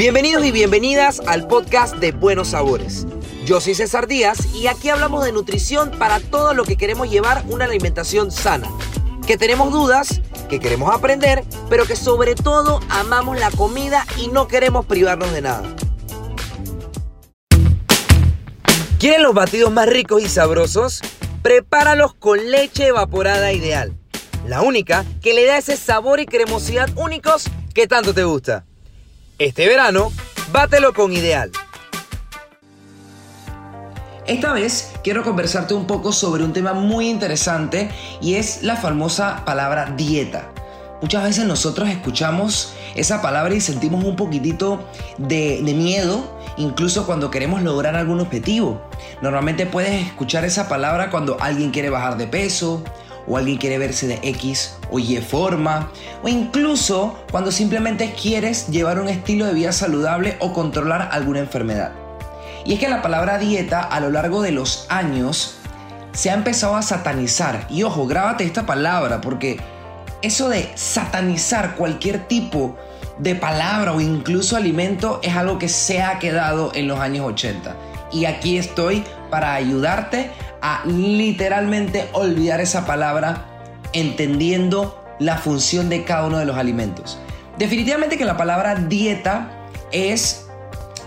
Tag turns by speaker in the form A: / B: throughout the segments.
A: Bienvenidos y bienvenidas al podcast de Buenos Sabores. Yo soy César Díaz y aquí hablamos de nutrición para todo lo que queremos llevar una alimentación sana. Que tenemos dudas, que queremos aprender, pero que sobre todo amamos la comida y no queremos privarnos de nada. ¿Quieren los batidos más ricos y sabrosos? Prepáralos con leche evaporada ideal. La única que le da ese sabor y cremosidad únicos que tanto te gusta. Este verano, bátelo con Ideal. Esta vez quiero conversarte un poco sobre un tema muy interesante y es la famosa palabra dieta. Muchas veces nosotros escuchamos esa palabra y sentimos un poquitito de, de, miedo, incluso cuando queremos lograr algún objetivo. Normalmente puedes escuchar esa palabra cuando alguien quiere bajar de peso o alguien quiere verse de X o Y forma, o incluso cuando simplemente quieres llevar un estilo de vida saludable o controlar alguna enfermedad. Y es que la palabra dieta a lo largo de los años se ha empezado a satanizar. Y ojo, grábate esta palabra porque eso de satanizar cualquier tipo de palabra o incluso alimento es algo que se ha quedado en los años 80. Y aquí estoy para ayudarte a literalmente olvidar esa palabra entendiendo la función de cada uno de los alimentos. Definitivamente que la palabra dieta es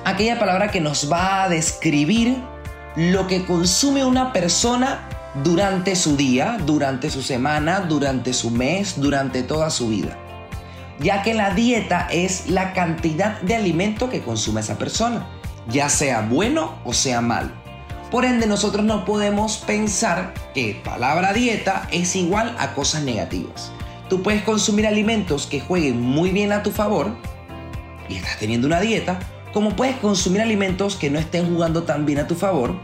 A: aquella palabra que nos va a describir lo que consume una persona durante su día, durante su semana, durante su mes, durante toda su vida. Ya que la dieta es la cantidad de alimento que consume esa persona, ya sea bueno o sea malo. Por ende, nosotros no podemos pensar que palabra dieta es igual a cosas negativas. Tú puedes consumir alimentos que jueguen muy bien a tu favor y estás teniendo una dieta, como puedes consumir alimentos que no estén jugando tan bien a tu favor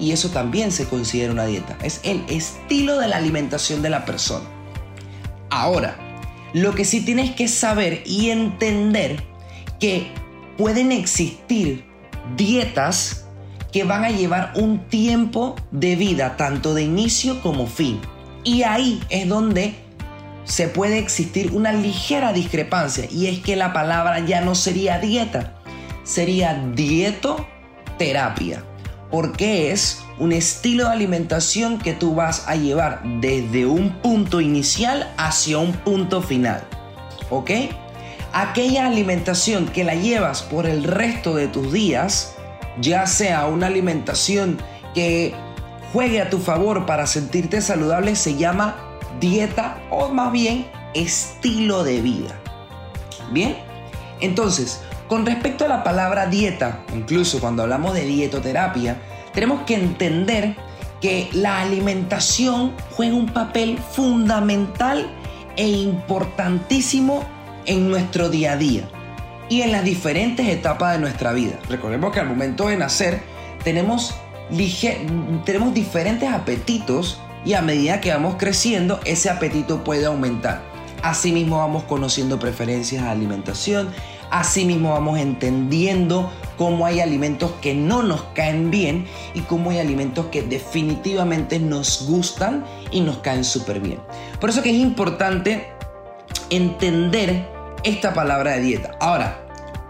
A: y eso también se considera una dieta. Es el estilo de la alimentación de la persona. Ahora, lo que sí tienes que saber y entender que pueden existir dietas que van a llevar un tiempo de vida, tanto de inicio como fin. Y ahí es donde se puede existir una ligera discrepancia y es que la palabra ya no sería dieta, sería dietoterapia, porque es un estilo de alimentación que tú vas a llevar desde un punto inicial hacia un punto final. ¿Ok? Aquella alimentación que la llevas por el resto de tus días, ya sea una alimentación que juegue a tu favor para sentirte saludable, se llama dieta o más bien estilo de vida. Bien, entonces, con respecto a la palabra dieta, incluso cuando hablamos de dietoterapia, tenemos que entender que la alimentación juega un papel fundamental e importantísimo en nuestro día a día y en las diferentes etapas de nuestra vida. Recordemos que al momento de nacer tenemos, tenemos diferentes apetitos y a medida que vamos creciendo ese apetito puede aumentar. Asimismo vamos conociendo preferencias de alimentación, asimismo vamos entendiendo cómo hay alimentos que no nos caen bien y cómo hay alimentos que definitivamente nos gustan y nos caen súper bien. Por eso que es importante entender esta palabra de dieta. Ahora,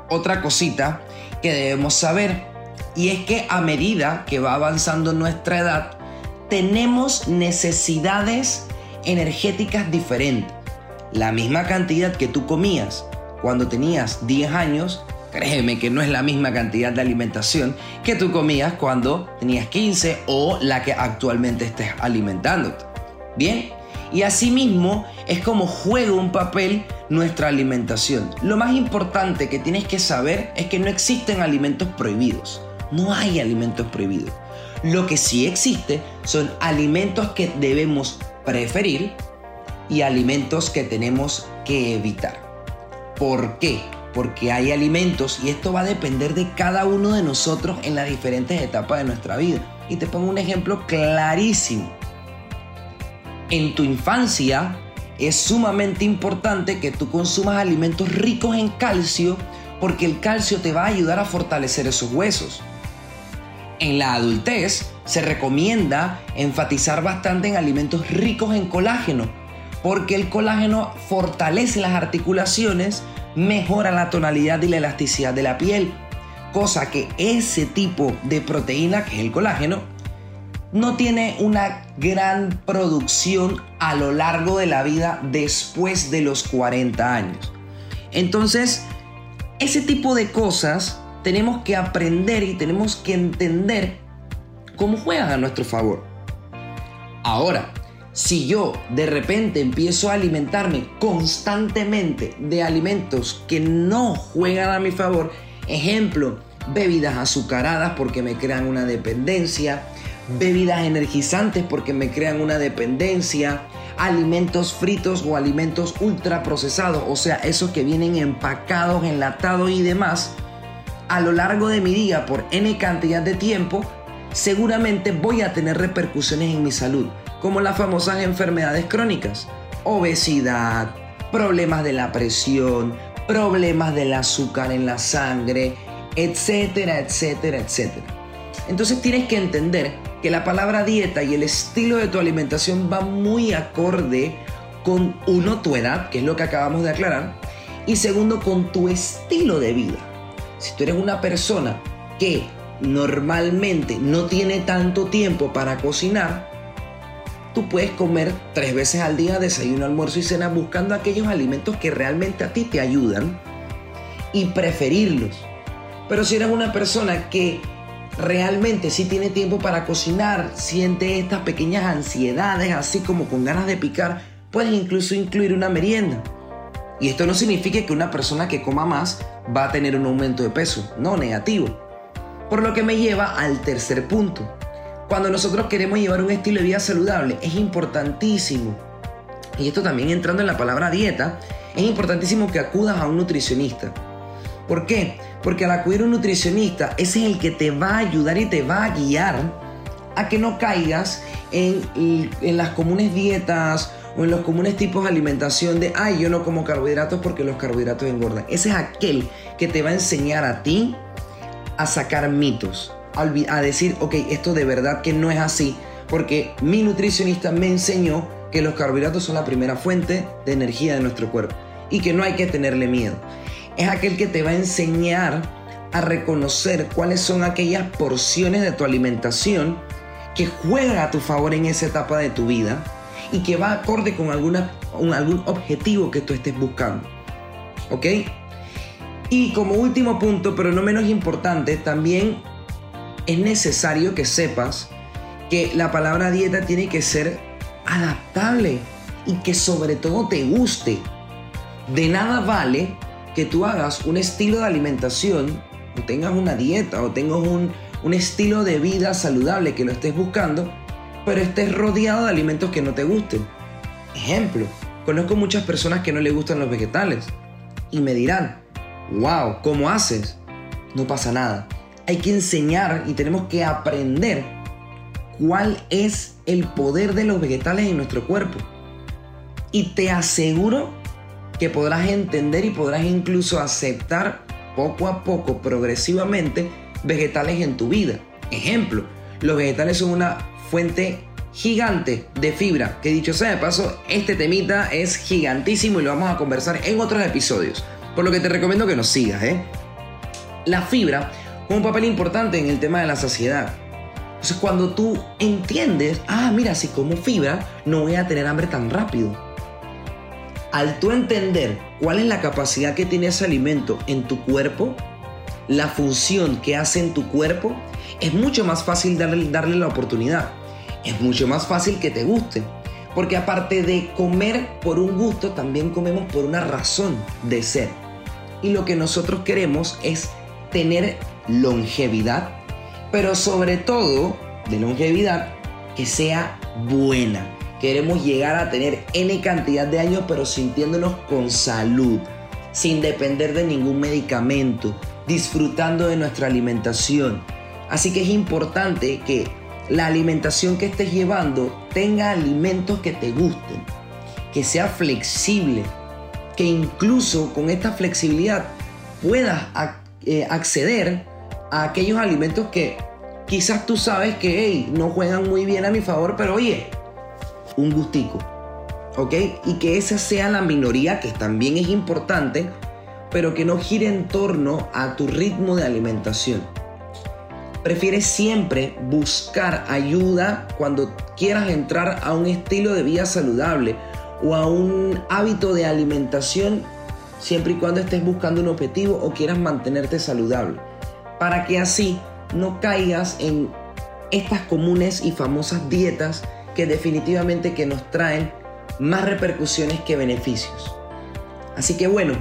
A: otra cosita que debemos saber y es que a medida que va avanzando nuestra edad, tenemos necesidades energéticas diferentes. La misma cantidad que tú comías cuando tenías 10 años, créeme que no es la misma cantidad de alimentación que tú comías cuando tenías 15 o la que actualmente estés alimentándote. Bien, y asimismo es como juega un papel nuestra alimentación. Lo más importante que tienes que saber es que no existen alimentos prohibidos. No hay alimentos prohibidos. Lo que sí existe son alimentos que debemos preferir y alimentos que tenemos que evitar. ¿Por qué? Porque hay alimentos y esto va a depender de cada uno de nosotros en las diferentes etapas de nuestra vida. Y te pongo un ejemplo clarísimo en tu infancia es sumamente importante que tú consumas alimentos ricos en calcio porque el calcio te va a ayudar a fortalecer esos huesos. En la adultez se recomienda enfatizar bastante en alimentos ricos en colágeno porque el colágeno fortalece las articulaciones, mejora la tonalidad y la elasticidad de la piel, cosa que ese tipo de proteína, que es el colágeno, no tiene una gran producción a lo largo de la vida después de los 40 años. Entonces, ese tipo de cosas tenemos que aprender y tenemos que entender cómo juegan a nuestro favor. Ahora, si yo de repente empiezo a alimentarme constantemente de alimentos que no juegan a mi favor, ejemplo, bebidas azucaradas porque me crean una dependencia, bebidas energizantes porque me crean una dependencia, alimentos fritos o alimentos ultraprocesados, o sea, esos que vienen empacados, enlatados y demás, a lo largo de mi día por n cantidad de tiempo, seguramente voy a tener repercusiones en mi salud, como las famosas enfermedades crónicas, obesidad, problemas de la presión, problemas del azúcar en la sangre, etcétera, etcétera, etcétera. Entonces tienes que entender que la palabra dieta y el estilo de tu alimentación va muy acorde con uno, tu edad, que es lo que acabamos de aclarar, y segundo, con tu estilo de vida. Si tú eres una persona que normalmente no tiene tanto tiempo para cocinar, tú puedes comer tres veces al día, desayuno, almuerzo y cena, buscando aquellos alimentos que realmente a ti te ayudan y preferirlos. Pero si eres una persona que realmente sí tiene tiempo para cocinar, siente estas pequeñas ansiedades, así como con ganas de picar, puedes incluso incluir una merienda. Y esto no significa que una persona que coma más va a tener un aumento de peso, no negativo. Por lo que me lleva al tercer punto. Cuando nosotros queremos llevar un estilo de vida saludable, es importantísimo, y esto también entrando en la palabra dieta, es importantísimo que acudas a un nutricionista. ¿Por qué? Porque al acudir a un nutricionista, ese es el que te va a ayudar y te va a guiar a que no caigas en, en las comunes dietas o en los comunes tipos de alimentación de, ay, yo no como carbohidratos porque los carbohidratos engordan. Ese es aquel que te va a enseñar a ti a sacar mitos, a decir, ok, esto de verdad que no es así, porque mi nutricionista me enseñó que los carbohidratos son la primera fuente de energía de nuestro cuerpo y que no hay que tenerle miedo es aquel que te va a enseñar a reconocer cuáles son aquellas porciones de tu alimentación que juegan a tu favor en esa etapa de tu vida y que va acorde con alguna, algún objetivo que tú estés buscando. ¿Ok? Y como último punto, pero no menos importante, también es necesario que sepas que la palabra dieta tiene que ser adaptable y que sobre todo te guste. De nada vale que tú hagas un estilo de alimentación, o tengas una dieta, o tengas un, un estilo de vida saludable que lo estés buscando, pero estés rodeado de alimentos que no te gusten. Ejemplo, conozco muchas personas que no les gustan los vegetales y me dirán, wow, ¿cómo haces? No pasa nada. Hay que enseñar y tenemos que aprender cuál es el poder de los vegetales en nuestro cuerpo. Y te aseguro que podrás entender y podrás incluso aceptar poco a poco, progresivamente, vegetales en tu vida. Ejemplo, los vegetales son una fuente gigante de fibra, que dicho sea de paso, este temita es gigantísimo y lo vamos a conversar en otros episodios, por lo que te recomiendo que nos sigas. ¿eh? La fibra juega un papel importante en el tema de la saciedad. Entonces cuando tú entiendes, ah, mira, si como fibra no voy a tener hambre tan rápido al tú entender cuál es la capacidad que tiene ese alimento en tu cuerpo, la función que hace en tu cuerpo, es mucho más fácil darle, darle la oportunidad. Es mucho más fácil que te guste. Porque aparte de comer por un gusto, también comemos por una razón de ser. Y lo que nosotros queremos es tener longevidad, pero sobre todo de longevidad que sea buena, Queremos llegar a tener N cantidad de años pero sintiéndonos con salud, sin depender de ningún medicamento, disfrutando de nuestra alimentación. Así que es importante que la alimentación que estés llevando tenga alimentos que te gusten, que sea flexible, que incluso con esta flexibilidad puedas eh, acceder a aquellos alimentos que quizás tú sabes que no juegan muy bien a mi favor, pero oye, un gustico. ¿ok? Y que esa sea la minoría, que también es importante, pero que no gire en torno a tu ritmo de alimentación. Prefiere siempre buscar ayuda cuando quieras entrar a un estilo de vida saludable o a un hábito de alimentación siempre y cuando estés buscando un objetivo o quieras mantenerte saludable. Para que así no caigas en estas comunes y famosas dietas que definitivamente que nos traen más repercusiones que beneficios. Así que bueno,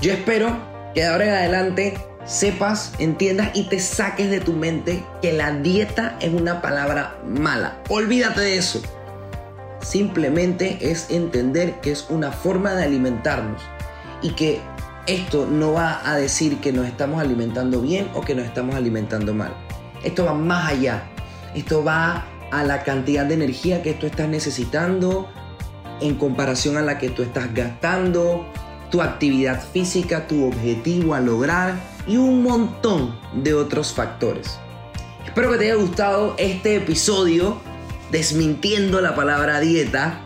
A: yo espero que de ahora en adelante sepas, entiendas y te saques de tu mente que la dieta es una palabra mala. Olvídate de eso. Simplemente es entender que es una forma de alimentarnos y que esto no va a decir que nos estamos alimentando bien o que nos estamos alimentando mal. Esto va más allá. Esto va a la cantidad de energía que tú estás necesitando en comparación a la que tú estás gastando, tu actividad física, tu objetivo a lograr y un montón de otros factores. Espero que te haya gustado este episodio desmintiendo la palabra dieta,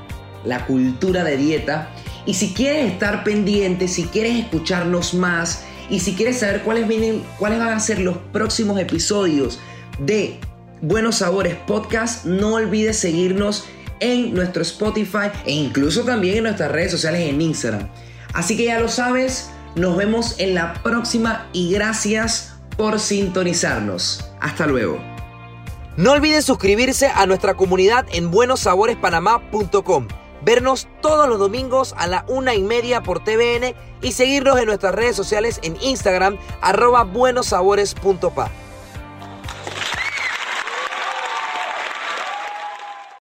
A: la cultura de dieta. Y si quieres estar pendiente, si quieres escucharnos más y si quieres saber cuáles, vienen, cuáles van a ser los próximos episodios de Buenos Sabores Podcast, no olvides seguirnos en nuestro Spotify e incluso también en nuestras redes sociales en Instagram. Así que ya lo sabes, nos vemos en la próxima y gracias por sintonizarnos. Hasta luego.
B: No olvides suscribirse a nuestra comunidad en buenosaborespanamá.com, vernos todos los domingos a la una y media por TVN y seguirnos en nuestras redes sociales en Instagram arroba buenosabores.pa.